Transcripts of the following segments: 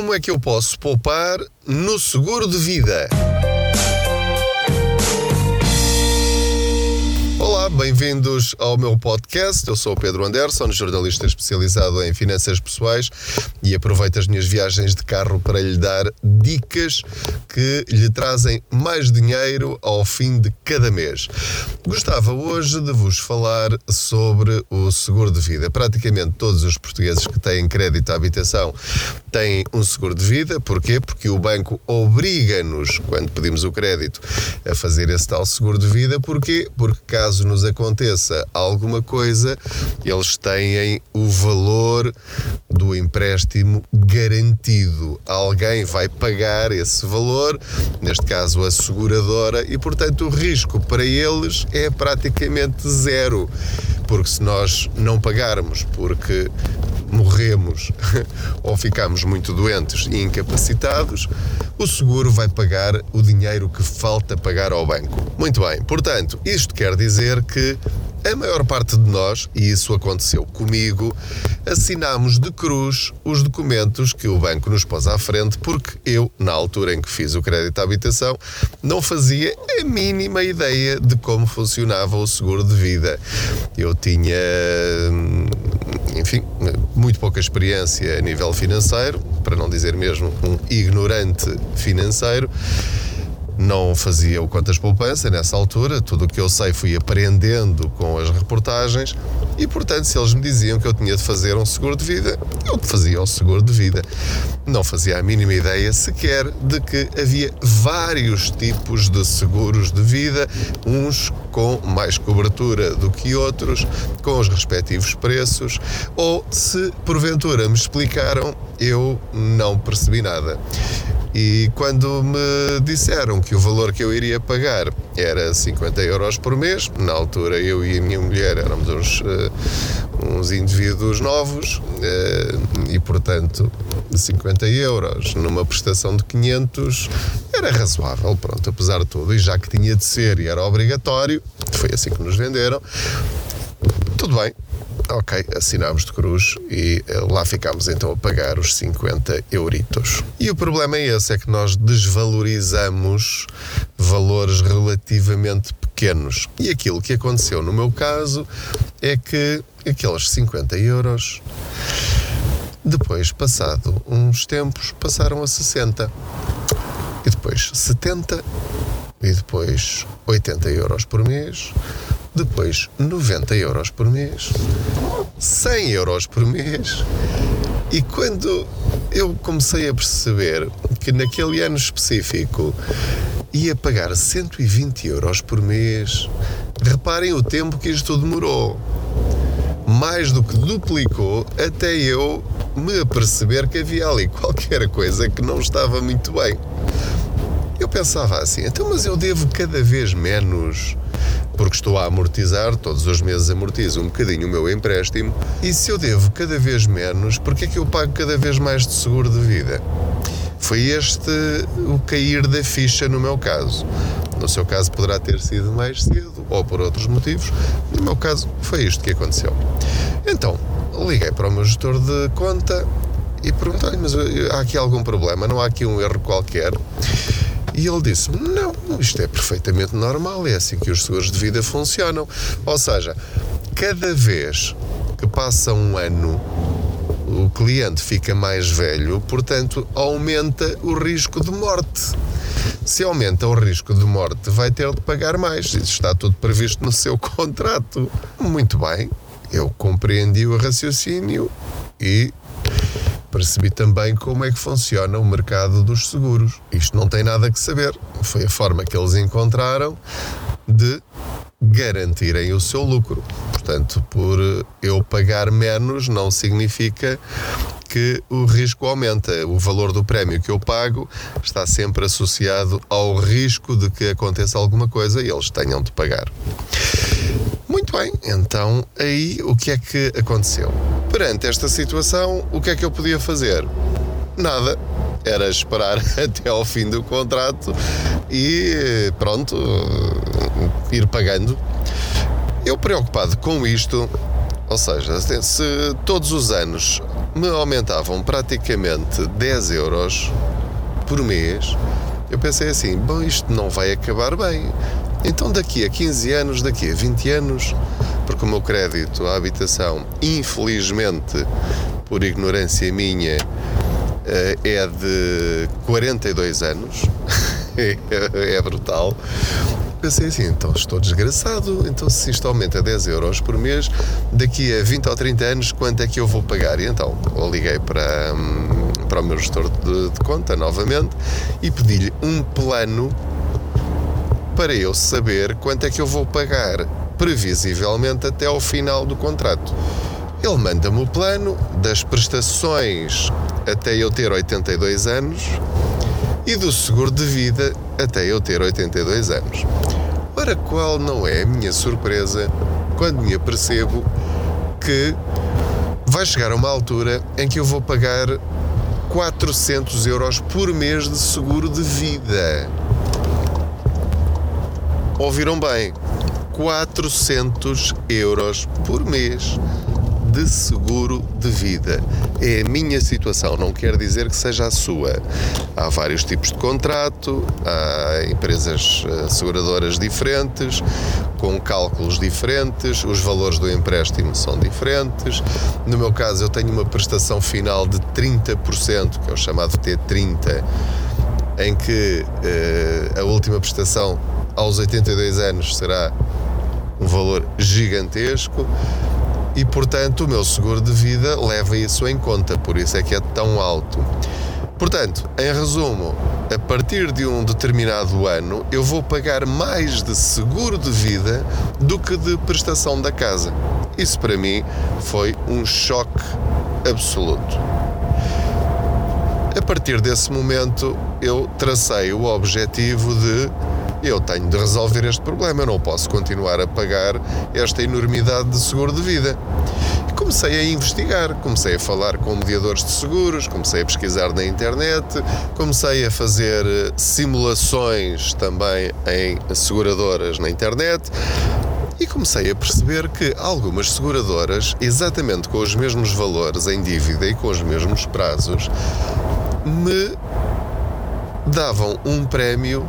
Como é que eu posso poupar no seguro de vida? Olá, bem-vindos ao meu podcast. Eu sou o Pedro Anderson, jornalista especializado em finanças pessoais e aproveito as minhas viagens de carro para lhe dar dicas que lhe trazem mais dinheiro ao fim de cada mês. Gostava hoje de vos falar sobre o seguro de vida. Praticamente todos os portugueses que têm crédito à habitação têm um seguro de vida. Porquê? Porque o banco obriga-nos, quando pedimos o crédito, a fazer esse tal seguro de vida. Porquê? Porque caso caso nos aconteça alguma coisa, eles têm o valor do empréstimo garantido. Alguém vai pagar esse valor, neste caso a seguradora, e portanto o risco para eles é praticamente zero. Porque se nós não pagarmos, porque morremos ou ficamos muito doentes e incapacitados, o seguro vai pagar o dinheiro que falta pagar ao banco. Muito bem, portanto, isto quer dizer que a maior parte de nós, e isso aconteceu comigo, assinámos de cruz os documentos que o banco nos pôs à frente, porque eu, na altura em que fiz o crédito à habitação, não fazia a mínima ideia de como funcionava o seguro de vida. Eu tinha, enfim, muito pouca experiência a nível financeiro, para não dizer mesmo um ignorante financeiro não fazia o contas poupança nessa altura, tudo o que eu sei fui aprendendo com as reportagens e, portanto, se eles me diziam que eu tinha de fazer um seguro de vida, eu fazia o seguro de vida. Não fazia a mínima ideia sequer de que havia vários tipos de seguros de vida, uns com mais cobertura do que outros, com os respectivos preços, ou se porventura me explicaram, eu não percebi nada. E quando me disseram que o valor que eu iria pagar era 50 euros por mês, na altura eu e a minha mulher éramos uns, uh, uns indivíduos novos uh, e, portanto, 50 euros numa prestação de 500 era razoável, pronto, apesar de tudo. E já que tinha de ser e era obrigatório, foi assim que nos venderam, tudo bem, ok, assinámos de cruz e eh, lá ficámos então a pagar os 50 euritos. E o problema é esse, é que nós desvalorizamos valores relativamente pequenos. E aquilo que aconteceu no meu caso é que aqueles 50 euros, depois, passado uns tempos, passaram a 60. E depois 70. E depois 80 euros por mês depois 90 euros por mês, 100 euros por mês. E quando eu comecei a perceber que naquele ano específico ia pagar 120 euros por mês, reparem o tempo que isto demorou. Mais do que duplicou até eu me aperceber que havia ali qualquer coisa que não estava muito bem. Eu pensava assim, então, mas eu devo cada vez menos porque estou a amortizar, todos os meses amortizo um bocadinho o meu empréstimo, e se eu devo cada vez menos, porque é que eu pago cada vez mais de seguro de vida? Foi este o cair da ficha no meu caso. No seu caso poderá ter sido mais cedo ou por outros motivos. No meu caso foi isto que aconteceu. Então, liguei para o meu gestor de conta e perguntei-lhe, mas há aqui algum problema? Não há aqui um erro qualquer? E ele disse: Não, isto é perfeitamente normal, é assim que os seguros de vida funcionam. Ou seja, cada vez que passa um ano, o cliente fica mais velho, portanto, aumenta o risco de morte. Se aumenta o risco de morte, vai ter de pagar mais. Isso está tudo previsto no seu contrato. Muito bem, eu compreendi o raciocínio e percebi também como é que funciona o mercado dos seguros. Isto não tem nada que saber. Foi a forma que eles encontraram de garantirem o seu lucro. Portanto, por eu pagar menos não significa que o risco aumenta. O valor do prémio que eu pago está sempre associado ao risco de que aconteça alguma coisa e eles tenham de pagar. Muito bem, então aí o que é que aconteceu? Perante esta situação, o que é que eu podia fazer? Nada. Era esperar até ao fim do contrato e pronto, ir pagando. Eu preocupado com isto, ou seja, se todos os anos me aumentavam praticamente 10 euros por mês, eu pensei assim: bom, isto não vai acabar bem. Então, daqui a 15 anos, daqui a 20 anos, porque o meu crédito à habitação, infelizmente, por ignorância minha, eh, é de 42 anos, é brutal. Pensei assim, então estou desgraçado, então se isto aumenta 10 euros por mês, daqui a 20 ou 30 anos, quanto é que eu vou pagar? E então, liguei para, hum, para o meu gestor de, de conta novamente e pedi-lhe um plano para eu saber quanto é que eu vou pagar previsivelmente até ao final do contrato. Ele manda-me o plano das prestações até eu ter 82 anos e do seguro de vida até eu ter 82 anos. Ora, qual não é a minha surpresa quando me apercebo que vai chegar uma altura em que eu vou pagar 400 euros por mês de seguro de vida. Ouviram bem? 400 euros por mês de seguro de vida. É a minha situação, não quer dizer que seja a sua. Há vários tipos de contrato, há empresas eh, seguradoras diferentes, com cálculos diferentes, os valores do empréstimo são diferentes. No meu caso, eu tenho uma prestação final de 30%, que é o chamado T30, em que eh, a última prestação aos 82 anos será um valor gigantesco e, portanto, o meu seguro de vida leva isso em conta, por isso é que é tão alto. Portanto, em resumo, a partir de um determinado ano eu vou pagar mais de seguro de vida do que de prestação da casa. Isso para mim foi um choque absoluto. A partir desse momento eu tracei o objetivo de eu tenho de resolver este problema, eu não posso continuar a pagar esta enormidade de seguro de vida. Comecei a investigar, comecei a falar com mediadores de seguros, comecei a pesquisar na internet, comecei a fazer eh, simulações também em seguradoras na internet e comecei a perceber que algumas seguradoras, exatamente com os mesmos valores em dívida e com os mesmos prazos, me davam um prémio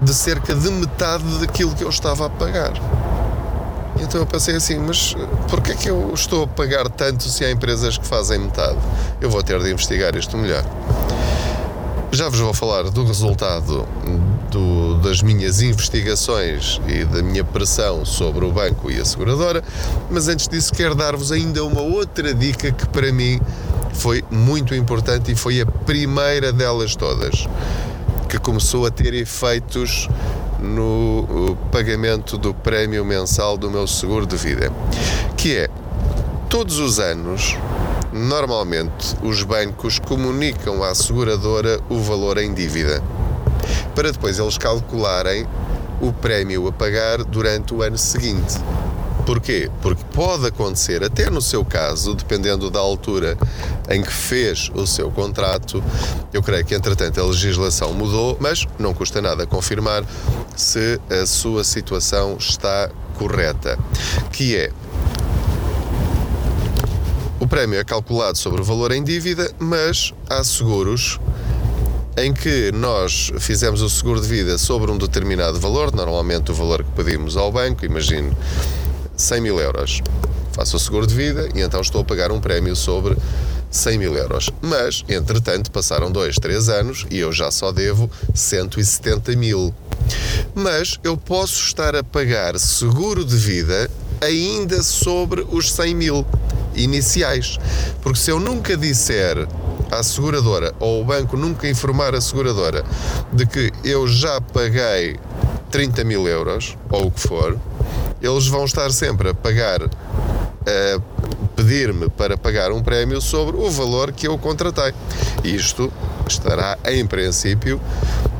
de cerca de metade daquilo que eu estava a pagar. Então eu pensei assim, mas porquê é que eu estou a pagar tanto se há empresas que fazem metade? Eu vou ter de investigar isto melhor. Já vos vou falar do resultado do, das minhas investigações e da minha pressão sobre o banco e a seguradora, mas antes disso quero dar-vos ainda uma outra dica que para mim foi muito importante e foi a primeira delas todas que começou a ter efeitos no pagamento do prémio mensal do meu seguro de vida, que é todos os anos, normalmente os bancos comunicam à seguradora o valor em dívida, para depois eles calcularem o prémio a pagar durante o ano seguinte. Porquê? Porque pode acontecer, até no seu caso, dependendo da altura em que fez o seu contrato, eu creio que entretanto a legislação mudou, mas não custa nada confirmar se a sua situação está correta. Que é o prémio é calculado sobre o valor em dívida, mas há seguros em que nós fizemos o seguro de vida sobre um determinado valor, normalmente o valor que pedimos ao banco, imagino 100 mil euros. Faço o seguro de vida e então estou a pagar um prémio sobre 100 mil euros. Mas, entretanto, passaram 2, 3 anos e eu já só devo 170 mil. Mas eu posso estar a pagar seguro de vida ainda sobre os 100 mil iniciais. Porque se eu nunca disser à seguradora ou o banco nunca informar a seguradora de que eu já paguei 30 mil euros ou o que for, eles vão estar sempre a pagar, a pedir-me para pagar um prémio sobre o valor que eu contratei. Isto estará, em princípio,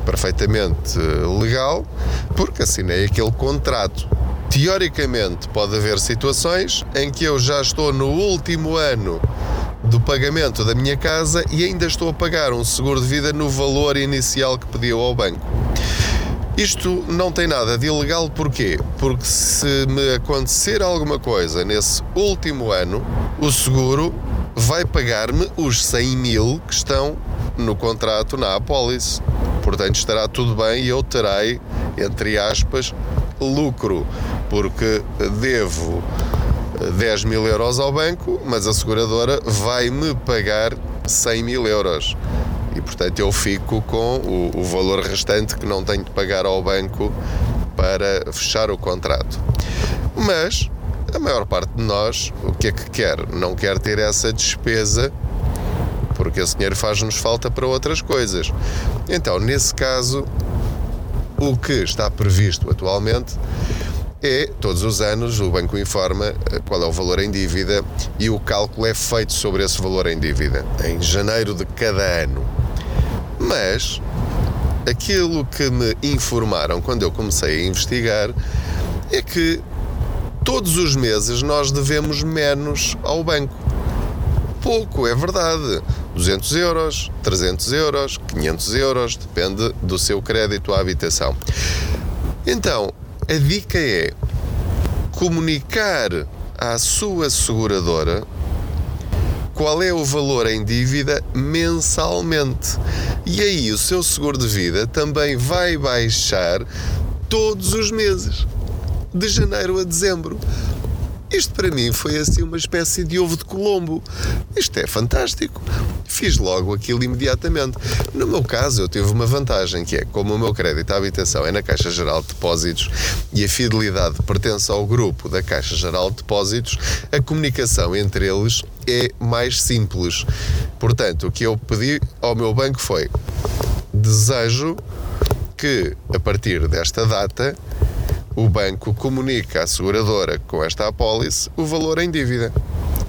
perfeitamente legal, porque assinei aquele contrato. Teoricamente, pode haver situações em que eu já estou no último ano do pagamento da minha casa e ainda estou a pagar um seguro de vida no valor inicial que pediu ao banco. Isto não tem nada de ilegal, porquê? Porque se me acontecer alguma coisa nesse último ano, o seguro vai pagar-me os 100 mil que estão no contrato na apólice. Portanto, estará tudo bem e eu terei, entre aspas, lucro, porque devo 10 mil euros ao banco, mas a seguradora vai-me pagar 100 mil euros. E portanto eu fico com o, o valor restante que não tenho de pagar ao banco para fechar o contrato. Mas a maior parte de nós, o que é que quer? Não quer ter essa despesa porque esse dinheiro faz-nos falta para outras coisas. Então, nesse caso, o que está previsto atualmente é, todos os anos, o banco informa eh, qual é o valor em dívida e o cálculo é feito sobre esse valor em dívida, em janeiro de cada ano. Mas aquilo que me informaram quando eu comecei a investigar é que todos os meses nós devemos menos ao banco. Pouco, é verdade. 200 euros, 300 euros, 500 euros, depende do seu crédito à habitação. Então, a dica é comunicar à sua seguradora qual é o valor em dívida mensalmente. E aí o seu seguro de vida também vai baixar todos os meses, de janeiro a dezembro. Isto para mim foi assim uma espécie de ovo de Colombo. Isto é fantástico. Fiz logo aquilo imediatamente. No meu caso, eu tive uma vantagem que é, como o meu crédito à habitação é na Caixa Geral de Depósitos e a fidelidade pertence ao grupo da Caixa Geral de Depósitos, a comunicação entre eles é mais simples. Portanto, o que eu pedi ao meu banco foi: desejo que a partir desta data o banco comunica à seguradora com esta apólice o valor em dívida.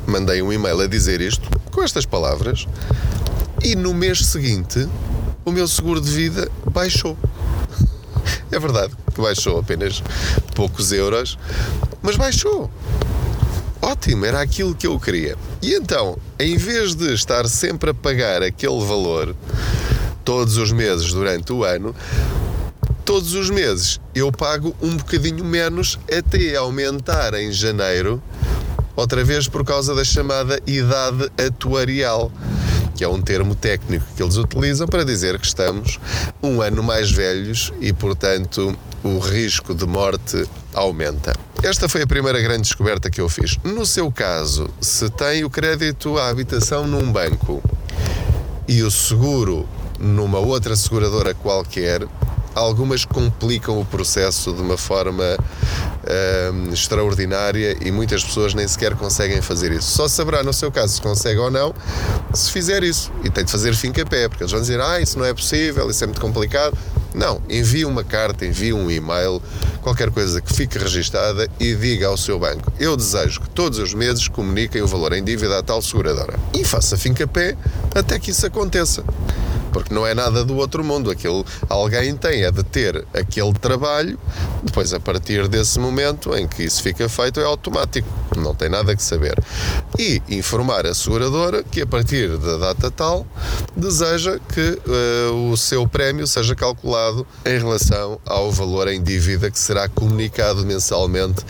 Mandei um e-mail a dizer isto com estas palavras e no mês seguinte o meu seguro de vida baixou. É verdade que baixou apenas poucos euros, mas baixou. Ótimo, era aquilo que eu queria. E então, em vez de estar sempre a pagar aquele valor todos os meses durante o ano, todos os meses eu pago um bocadinho menos até aumentar em janeiro, outra vez por causa da chamada idade atuarial, que é um termo técnico que eles utilizam para dizer que estamos um ano mais velhos e, portanto, o risco de morte aumenta. Esta foi a primeira grande descoberta que eu fiz. No seu caso, se tem o crédito à habitação num banco e o seguro numa outra seguradora qualquer, algumas complicam o processo de uma forma um, extraordinária e muitas pessoas nem sequer conseguem fazer isso. Só saberá no seu caso se consegue ou não se fizer isso. E tem de fazer fim a pé, porque eles vão dizer: ah, isso não é possível, isso é muito complicado. Não, envie uma carta, envie um e-mail, qualquer coisa que fique registada e diga ao seu banco: Eu desejo que todos os meses comuniquem o valor em dívida à tal seguradora. E faça fim a pé até que isso aconteça porque não é nada do outro mundo. Aquilo alguém tem é de ter aquele trabalho, depois a partir desse momento em que isso fica feito é automático, não tem nada que saber. E informar a seguradora que a partir da data tal deseja que uh, o seu prémio seja calculado em relação ao valor em dívida que será comunicado mensalmente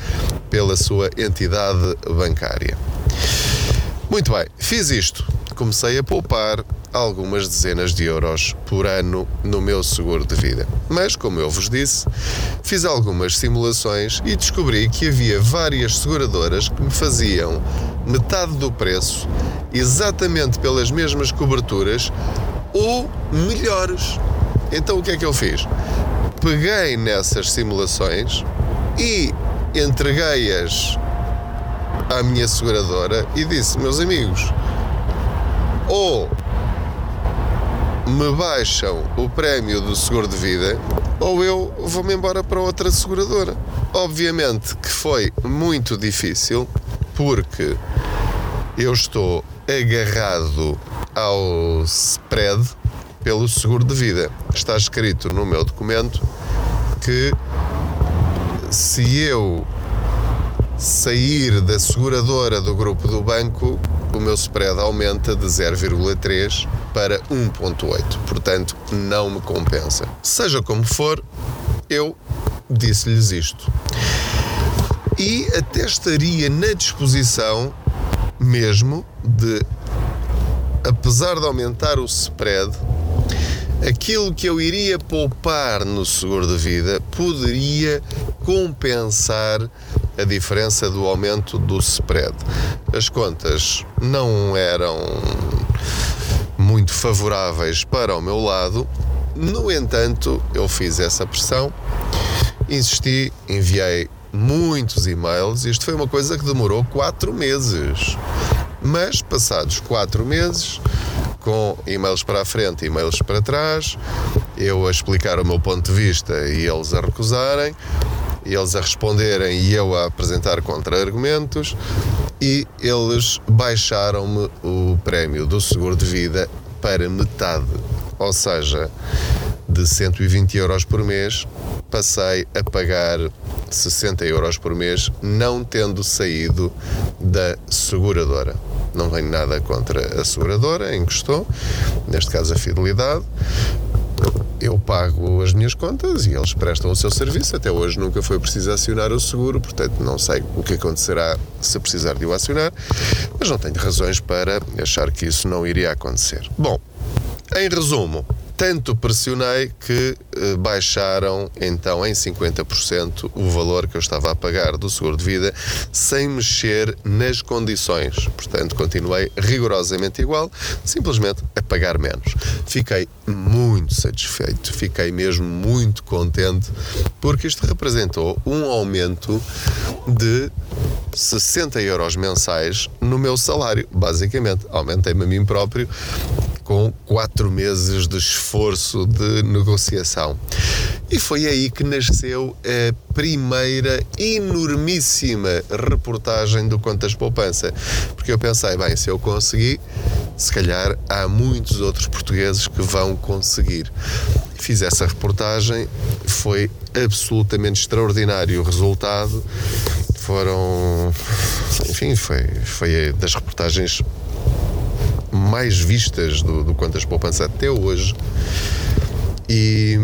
pela sua entidade bancária. Muito bem, fiz isto. Comecei a poupar algumas dezenas de euros por ano no meu seguro de vida. Mas, como eu vos disse, fiz algumas simulações e descobri que havia várias seguradoras que me faziam metade do preço, exatamente pelas mesmas coberturas ou melhores. Então, o que é que eu fiz? Peguei nessas simulações e entreguei-as à minha seguradora e disse: Meus amigos, ou me baixam o prémio do seguro de vida ou eu vou-me embora para outra seguradora. Obviamente que foi muito difícil porque eu estou agarrado ao spread pelo seguro de vida. Está escrito no meu documento que se eu sair da seguradora do grupo do banco, o meu spread aumenta de 0,3 para 1,8. Portanto, não me compensa. Seja como for, eu disse-lhes isto. E até estaria na disposição mesmo de apesar de aumentar o spread, aquilo que eu iria poupar no seguro de vida poderia compensar a diferença do aumento do spread. As contas não eram muito favoráveis para o meu lado, no entanto, eu fiz essa pressão, insisti, enviei muitos e-mails. Isto foi uma coisa que demorou quatro meses. Mas, passados quatro meses, com e-mails para a frente e e-mails para trás, eu a explicar o meu ponto de vista e eles a recusarem, eles a responderem e eu a apresentar contra-argumentos, e eles baixaram-me o prémio do seguro de vida para metade. Ou seja, de 120 euros por mês, passei a pagar 60 euros por mês, não tendo saído da seguradora. Não tenho nada contra a seguradora em que estou, neste caso a Fidelidade. Eu pago as minhas contas e eles prestam o seu serviço. Até hoje nunca foi preciso acionar o seguro, portanto não sei o que acontecerá se precisar de o acionar, mas não tenho razões para achar que isso não iria acontecer. Bom, em resumo, tanto pressionei que eh, baixaram então em 50% o valor que eu estava a pagar do seguro de vida sem mexer nas condições. Portanto, continuei rigorosamente igual, simplesmente a pagar menos. Fiquei muito satisfeito, fiquei mesmo muito contente porque isto representou um aumento de 60 euros mensais no meu salário, basicamente. Aumentei-me a mim próprio com quatro meses de esforço de negociação. E foi aí que nasceu a primeira enormíssima reportagem do Contas Poupança. Porque eu pensei, bem, se eu conseguir, se calhar há muitos outros portugueses que vão conseguir. Fiz essa reportagem, foi absolutamente extraordinário o resultado. Foram, enfim, foi, foi das reportagens mais vistas do, do Quantas Poupança até hoje. E,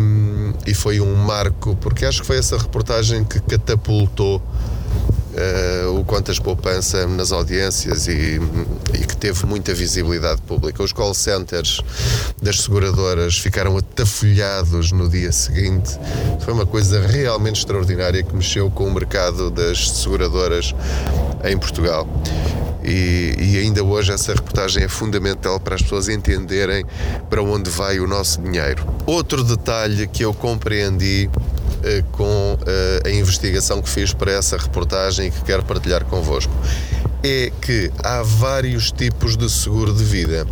e foi um marco, porque acho que foi essa reportagem que catapultou uh, o Quantas Poupança nas audiências e, e, que teve muita visibilidade pública. Os call centers das seguradoras ficaram atafolhados no dia seguinte. Foi uma coisa realmente extraordinária que mexeu com o mercado das seguradoras em Portugal. E, e, ainda hoje essa reportagem é fundamental para as pessoas entenderem para onde vai o nosso dinheiro. Outro detalhe que eu compreendi eh, com eh, a investigação que fiz para essa reportagem e que quero partilhar convosco é que há vários tipos de seguro de vida.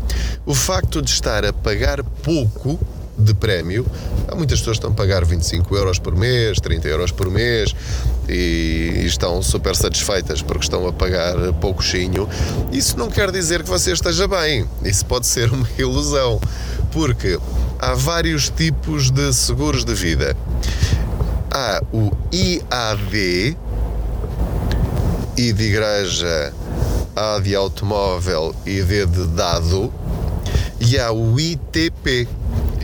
O facto de estar a pagar pouco de prémio. Há muitas pessoas que estão a pagar 25 euros por mês, 30 euros por mês e, estão super satisfeitas porque estão a pagar pouquinho. Isso não quer dizer que você esteja bem. Isso pode ser uma ilusão, porque há vários tipos de seguros de vida. Há o IAD, I de igreja, A de automóvel e D de dado, e há o ITP,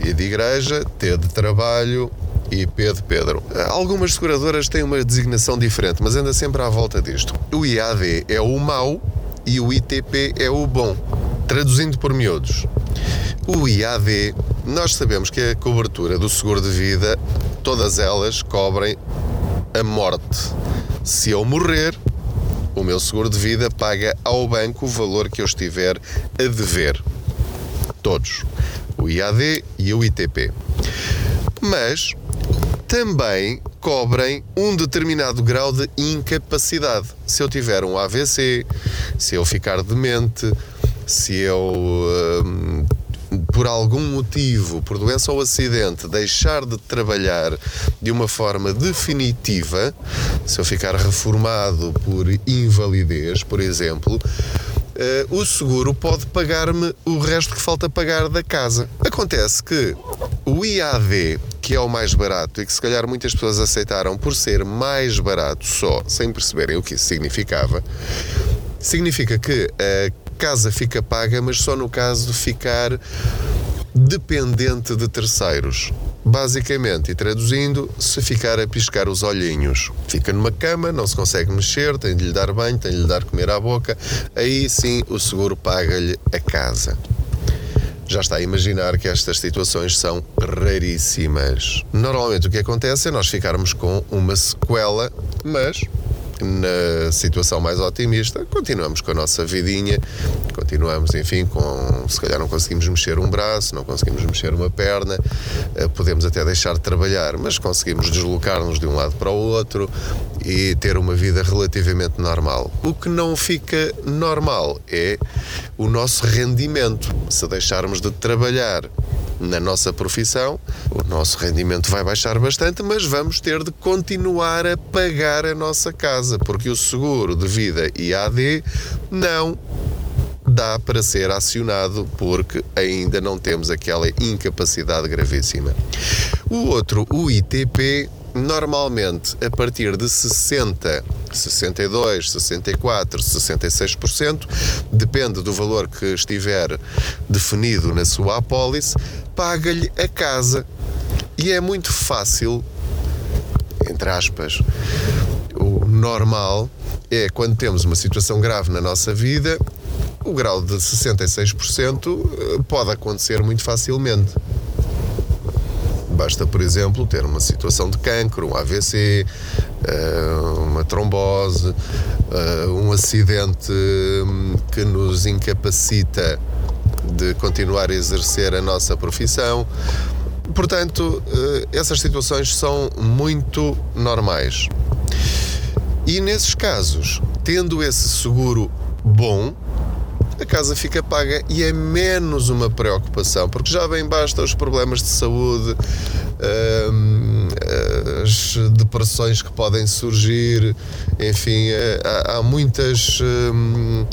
I de igreja, T de trabalho e P de Pedro. Algumas seguradoras têm uma designação diferente, mas anda sempre à volta disto. O IAD é o mau e o ITP é o bom. Traduzindo por miúdos, o IAD, nós sabemos que a cobertura do seguro de vida, todas elas cobrem a morte. Se eu morrer, o meu seguro de vida paga ao banco o valor que eu estiver a dever. Todos o IAD e o ITP. Mas também cobrem um determinado grau de incapacidade. Se eu tiver um AVC, se eu ficar demente, se eu. Hum, por algum motivo, por doença ou acidente, deixar de trabalhar de uma forma definitiva, se eu ficar reformado por invalidez, por exemplo, o seguro pode pagar-me o resto que falta pagar da casa. Acontece que o IAD, que é o mais barato e que se calhar muitas pessoas aceitaram por ser mais barato só, sem perceberem o que isso significava, significa que a casa fica paga, mas só no caso de ficar dependente de terceiros. Basicamente, e traduzindo, se ficar a piscar os olhinhos, fica numa cama, não se consegue mexer, tem de lhe dar banho, tem de lhe dar comer à boca, aí sim o seguro paga-lhe a casa. já está a imaginar que estas situações são raríssimas. Normalmente o que acontece é nós ficarmos com uma sequela, mas na situação mais otimista, continuamos com a nossa vidinha, continuamos, enfim, com se calhar não conseguimos mexer um braço, não conseguimos mexer uma perna, eh, podemos até deixar de trabalhar, mas conseguimos deslocar-nos de um lado para o outro e ter uma vida relativamente normal. O que não fica normal é o nosso rendimento. Se deixarmos de trabalhar na nossa profissão, o nosso rendimento vai baixar bastante, mas vamos ter de continuar a pagar a nossa casa, porque o seguro de vida IAD não dá para ser acionado porque ainda não temos aquela incapacidade gravíssima. O outro, o ITP, normalmente a partir de 60, 62, 64, 66%, depende do valor que estiver definido na sua apólice, paga-lhe a casa. E é muito fácil, entre aspas, o normal é quando temos uma situação grave na nossa vida, o grau de 66% eh, pode acontecer muito facilmente. Basta, por exemplo, ter uma situação de cancro, um AVC, eh, uma trombose, eh, um acidente hum, que nos incapacita de continuar a exercer a nossa profissão. Portanto, essas situações são muito normais. E nesses casos, tendo esse seguro bom, a casa fica paga e é menos uma preocupação, porque já bem basta os problemas de saúde, hum, as depressões que podem surgir, enfim, eh, há, muitas hum,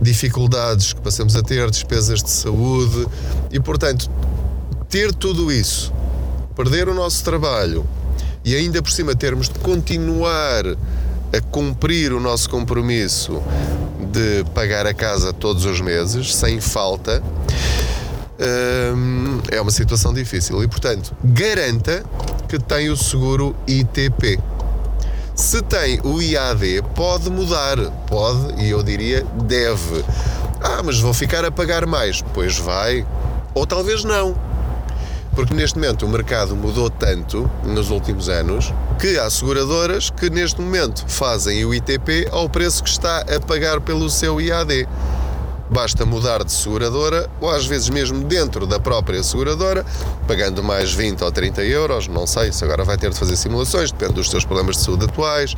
dificuldades que passamos a ter, despesas de saúde e, portanto, ter tudo isso, perder o nosso trabalho e ainda por cima termos de continuar a cumprir o nosso compromisso de pagar a casa todos os meses, sem falta, hum, é uma situação difícil. E, portanto, garanta que tem o seguro ITP. Se tem o IAD, pode mudar, pode e eu diria deve. Ah, mas vou ficar a pagar mais. Pois vai, ou talvez não. Porque neste momento o mercado mudou tanto nos últimos anos que há seguradoras que neste momento fazem o ITP ao preço que está a pagar pelo seu IAD. Basta mudar de seguradora ou às vezes mesmo dentro da própria seguradora, pagando mais 20 ou 30 euros, não sei se agora vai ter de fazer simulações, depende dos seus problemas de saúde atuais,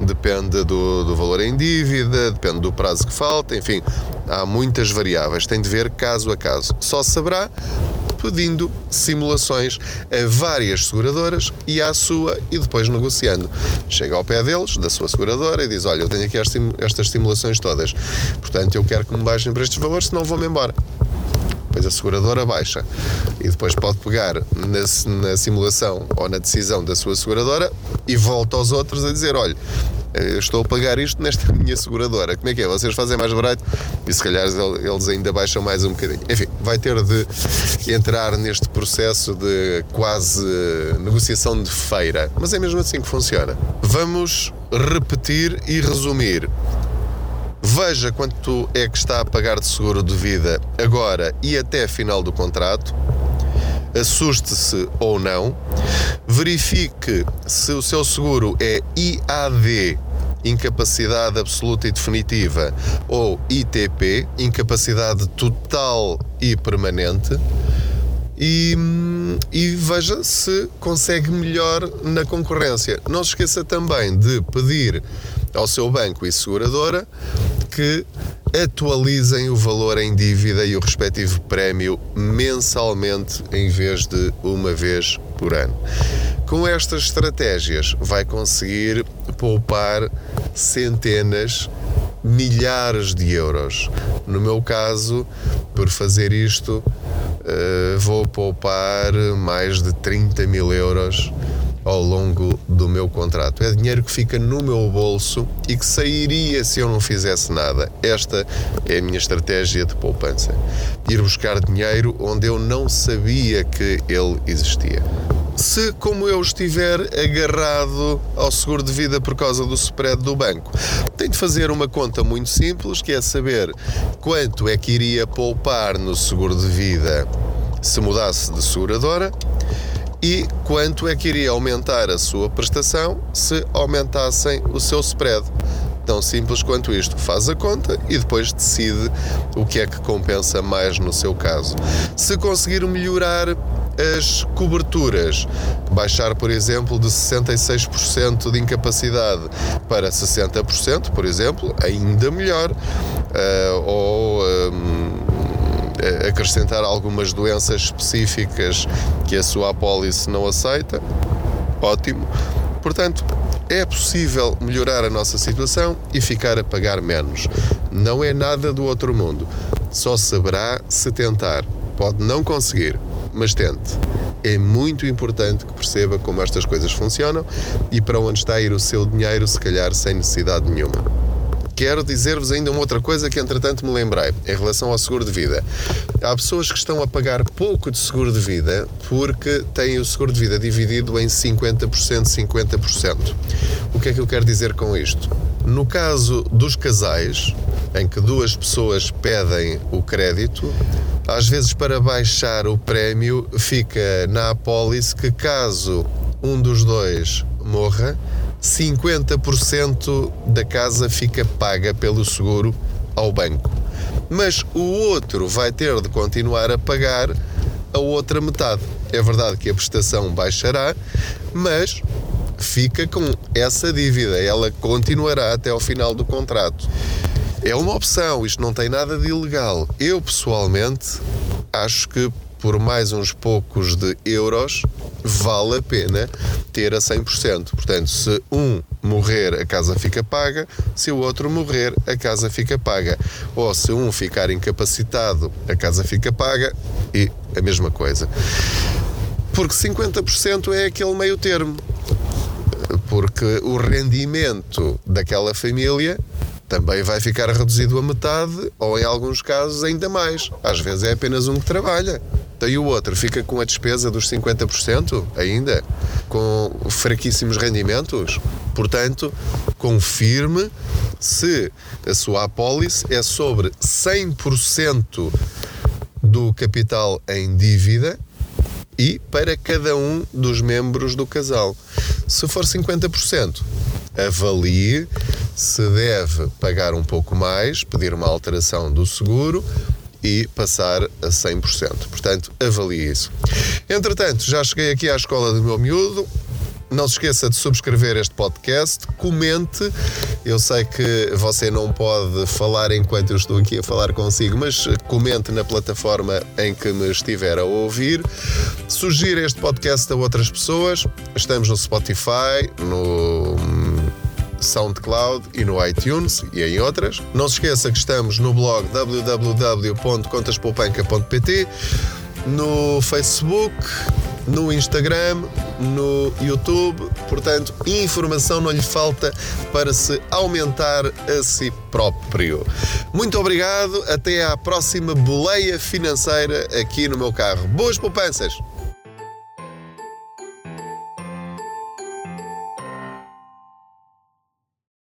depende do, do valor em dívida, depende do prazo que falta, enfim, há muitas variáveis, tem de ver caso a caso. Só saberá pedindo simulações a várias seguradoras e à sua e depois negociando. Chega ao pé deles, da sua seguradora, e diz: Olha, eu tenho aqui estas simulações todas, portanto eu quero que me baixem para estes valores, senão vou-me embora. Depois a seguradora baixa. E depois pode pegar na, na, simulação ou na decisão da sua seguradora e volta aos outros a dizer: olha, estou a pagar isto nesta minha seguradora, como é que é? Vocês fazem mais barato e se calhar eles ainda baixam mais um bocadinho. Enfim, vai ter de entrar neste processo de quase negociação de feira, mas é mesmo assim que funciona. Vamos repetir e resumir. Veja quanto é que está a pagar de seguro de vida agora e até final do contrato. Assuste-se ou não. Verifique se o seu seguro é IAD, incapacidade absoluta e definitiva, ou ITP, incapacidade total e permanente. E, e, veja se consegue melhor na concorrência. Não se esqueça também de pedir ao seu banco e seguradora que atualizem o valor em dívida e o respectivo prémio mensalmente em vez de uma vez por ano. Com estas estratégias, vai conseguir poupar centenas, milhares de euros. No meu caso, por fazer isto, eh, vou poupar mais de 30 mil euros ao longo do meu contrato. É dinheiro que fica no meu bolso e que sairia se eu não fizesse nada. Esta é a minha estratégia de poupança. Ir buscar dinheiro onde eu não sabia que ele existia. se, como eu, estiver agarrado ao seguro de vida por causa do spread do banco? Tem de fazer uma conta muito simples, que é saber quanto é que iria poupar no seguro de vida se mudasse de seguradora e quanto é que iria aumentar a sua prestação se aumentassem o seu spread. Tão simples quanto isto. Faz a conta e depois decide o que é que compensa mais no seu caso. Se conseguir melhorar as coberturas, baixar, por exemplo, de 66% de incapacidade para 60%, por exemplo, ainda melhor. Uh, ou. Um, acrescentar algumas doenças específicas que a sua apólice não aceita, ótimo. Portanto, é possível melhorar a nossa situação e ficar a pagar menos. Não é nada do outro mundo. Só saberá se tentar. Pode não conseguir, mas tente. É muito importante que perceba como estas coisas funcionam e para onde está a ir o seu dinheiro, se calhar sem necessidade nenhuma quero dizer-vos ainda uma outra coisa que entretanto me lembrei, em relação ao seguro de vida. Há pessoas que estão a pagar pouco de seguro de vida porque têm o seguro de vida dividido em 50%, 50%. O que é que eu quero dizer com isto? No caso dos casais, em que duas pessoas pedem o crédito, às vezes para baixar o prémio fica na apólice que caso um dos dois morra, 50% da casa fica paga pelo seguro ao banco. Mas o outro vai ter de continuar a pagar a outra metade. É verdade que a prestação baixará, mas fica com essa dívida, ela continuará até ao final do contrato. É uma opção, isto não tem nada de ilegal. Eu pessoalmente acho que por mais uns poucos de euros, vale a pena ter a 100%. Portanto, se um morrer, a casa fica paga, se o outro morrer, a casa fica paga. Ou se um ficar incapacitado, a casa fica paga e a mesma coisa. Porque 50% é aquele meio termo. Porque o rendimento daquela família também vai ficar reduzido a metade, ou em alguns casos ainda mais. Às vezes é apenas um que trabalha. Então, e o outro fica com a despesa dos 50% ainda, com fraquíssimos rendimentos. Portanto, confirme se a sua apólice é sobre 100% do capital em dívida e para cada um dos membros do casal. Se for 50%, avalie se deve pagar um pouco mais, pedir uma alteração do seguro e passar a 100%. Portanto, avalie isso. Entretanto, já cheguei aqui à escola do meu miúdo. Não se esqueça de subscrever este podcast, comente. Eu sei que você não pode falar enquanto eu estou aqui a falar consigo, mas comente na plataforma em que me estiver a ouvir. Sugira este podcast a outras pessoas. Estamos no Spotify, no SoundCloud e no iTunes e em outras. Não se esqueça que estamos no blog www.contaspoupanca.pt, no Facebook, no Instagram, no YouTube. Portanto, informação não lhe falta para se aumentar a si próprio. Muito obrigado, até à próxima boleia financeira aqui no meu carro. Boas poupanças!